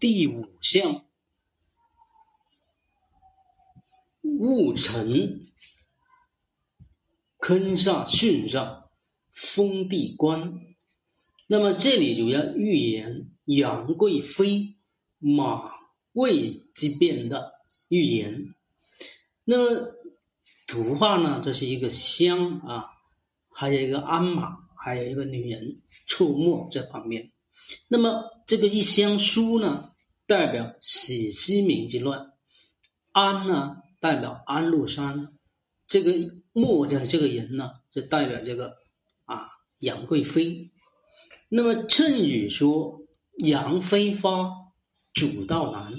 第五项，戊辰，坑煞巽煞，封地官。那么这里主要预言杨贵妃马位之变的预言。那么图画呢？这是一个香啊，还有一个鞍马，还有一个女人出没在旁边。那么这个一箱书呢，代表史思明之乱；安呢，代表安禄山；这个墨的这个人呢，就代表这个啊杨贵妃。那么谶语说：“杨妃发，主道难；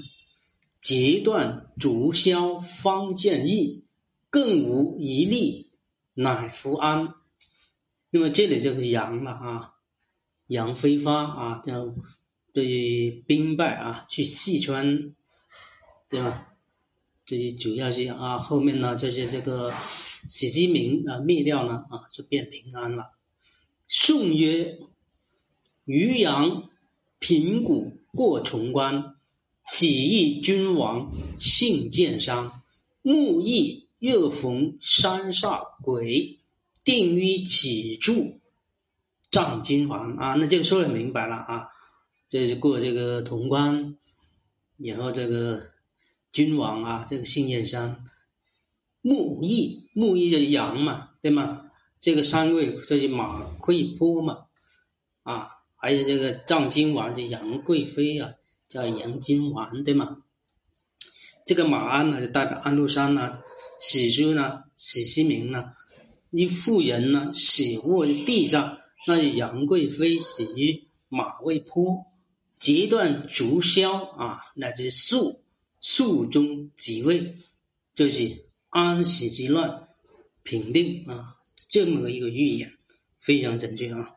截断竹箫方见意，更无一例，乃福安。”那么这里就是杨了啊，杨妃发啊，叫对兵败啊，去四川，对吧？这些主要是啊，后面呢，这些这个史思明啊灭掉呢啊，就变平安了。宋曰。渔阳平谷过崇关，起义君王信建商。木易又逢山煞鬼，定于起处，葬金环啊！那就说的明白了啊，这是过这个潼关，然后这个君王啊，这个信燕山，木易木易的羊嘛，对吗？这个山位这些马可以坡嘛，啊。还有这个藏金王，就杨贵妃啊，叫杨金王，对吗？这个马鞍呢，就代表安禄山呢；史书呢，史思明呢；一妇人呢，死卧在地上，那是杨贵妃死于马未坡；截断竹箫啊，那就是肃肃宗即位，就是安史之乱平定啊，这么一个预言，非常准确啊。